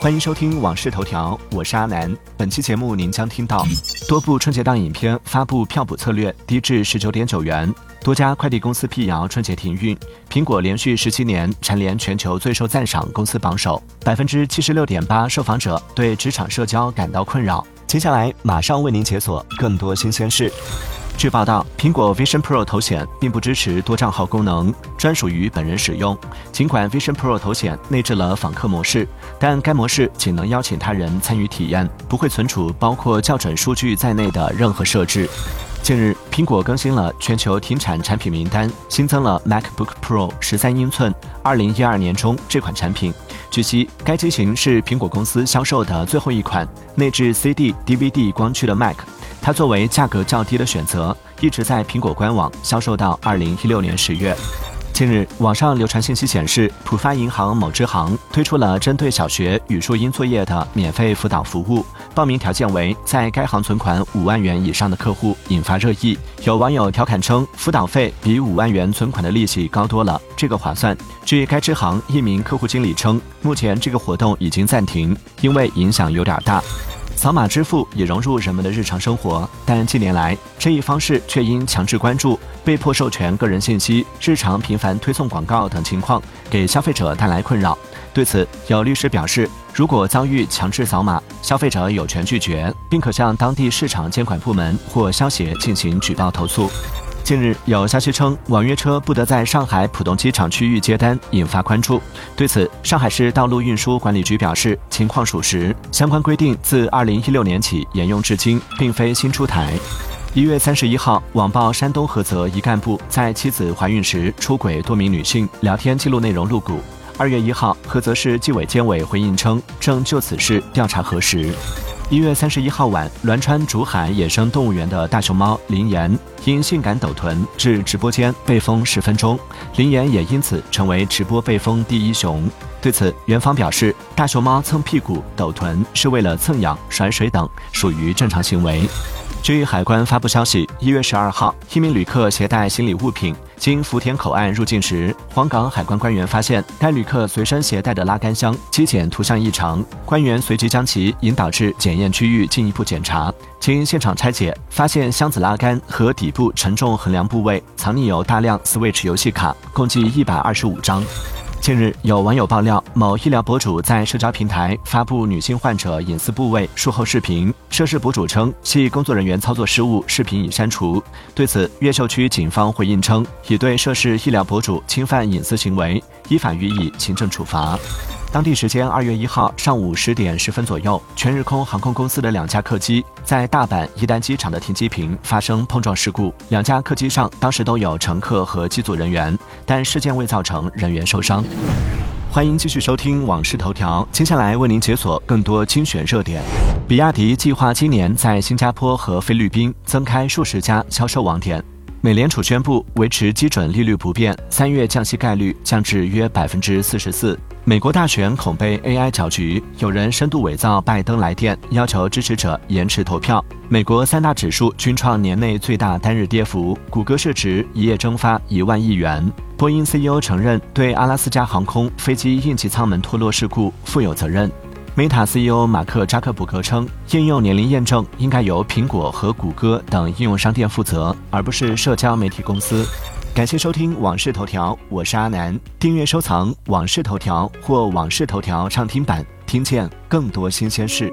欢迎收听《往事头条》，我是阿南。本期节目您将听到多部春节档影片发布票补策略低至十九点九元，多家快递公司辟谣春节停运，苹果连续十七年蝉联全球最受赞赏公司榜首，百分之七十六点八受访者对职场社交感到困扰。接下来马上为您解锁更多新鲜事。据报道，苹果 Vision Pro 头显并不支持多账号功能，专属于本人使用。尽管 Vision Pro 头显内置了访客模式，但该模式仅能邀请他人参与体验，不会存储包括校准数据在内的任何设置。近日，苹果更新了全球停产产品名单，新增了 MacBook Pro 十三英寸，二零一二年中这款产品。据悉，该机型是苹果公司销售的最后一款内置 CD、DVD 光驱的 Mac。它作为价格较低的选择，一直在苹果官网销售到二零一六年十月。近日，网上流传信息显示，浦发银行某支行推出了针对小学语数英作业的免费辅导服务，报名条件为在该行存款五万元以上的客户，引发热议。有网友调侃称，辅导费比五万元存款的利息高多了，这个划算。据该支行一名客户经理称，目前这个活动已经暂停，因为影响有点大。扫码支付已融入人们的日常生活，但近年来这一方式却因强制关注、被迫授权个人信息、日常频繁推送广告等情况，给消费者带来困扰。对此，有律师表示，如果遭遇强制扫码，消费者有权拒绝，并可向当地市场监管部门或消协进行举报投诉。近日有消息称，网约车不得在上海浦东机场区域接单，引发关注。对此，上海市道路运输管理局表示，情况属实，相关规定自二零一六年起沿用至今，并非新出台。一月三十一号，网曝山东菏泽一干部在妻子怀孕时出轨多名女性，聊天记录内容露骨。二月一号，菏泽市纪委监委回应称，正就此事调查核实。一月三十一号晚，栾川竹海野生动物园的大熊猫林岩因性感抖臀至直播间被封十分钟，林岩也因此成为直播被封第一熊。对此，园方表示，大熊猫蹭屁股、抖臀是为了蹭痒、甩水等，属于正常行为。据海关发布消息，一月十二号，一名旅客携带行李物品经福田口岸入境时，黄岗海关官员发现该旅客随身携带的拉杆箱机检图像异常，官员随即将其引导至检验区域进一步检查。经现场拆解，发现箱子拉杆和底部承重衡量部位藏匿有大量 Switch 游戏卡，共计一百二十五张。近日，有网友爆料，某医疗博主在社交平台发布女性患者隐私部位术后视频，涉事博主称系工作人员操作失误，视频已删除。对此，越秀区警方回应称，已对涉事医疗博主侵犯隐私行为，依法予以行政处罚。当地时间二月一号上午十点十分左右，全日空航空公司的两架客机在大阪伊丹机场的停机坪发生碰撞事故。两架客机上当时都有乘客和机组人员，但事件未造成人员受伤。欢迎继续收听《往事头条》，接下来为您解锁更多精选热点。比亚迪计划今年在新加坡和菲律宾增开数十家销售网点。美联储宣布维持基准利率不变，三月降息概率降至约百分之四十四。美国大选恐被 AI 搅局，有人深度伪造拜登来电，要求支持者延迟投票。美国三大指数均创年内最大单日跌幅，谷歌市值一夜蒸发一万亿元。波音 CEO 承认对阿拉斯加航空飞机应急舱门脱落事故负有责任。Meta CEO 马克扎克伯格称，应用年龄验证应该由苹果和谷歌等应用商店负责，而不是社交媒体公司。感谢收听《往事头条》，我是阿南。订阅收藏《往事头条》或《往事头条》畅听版，听见更多新鲜事。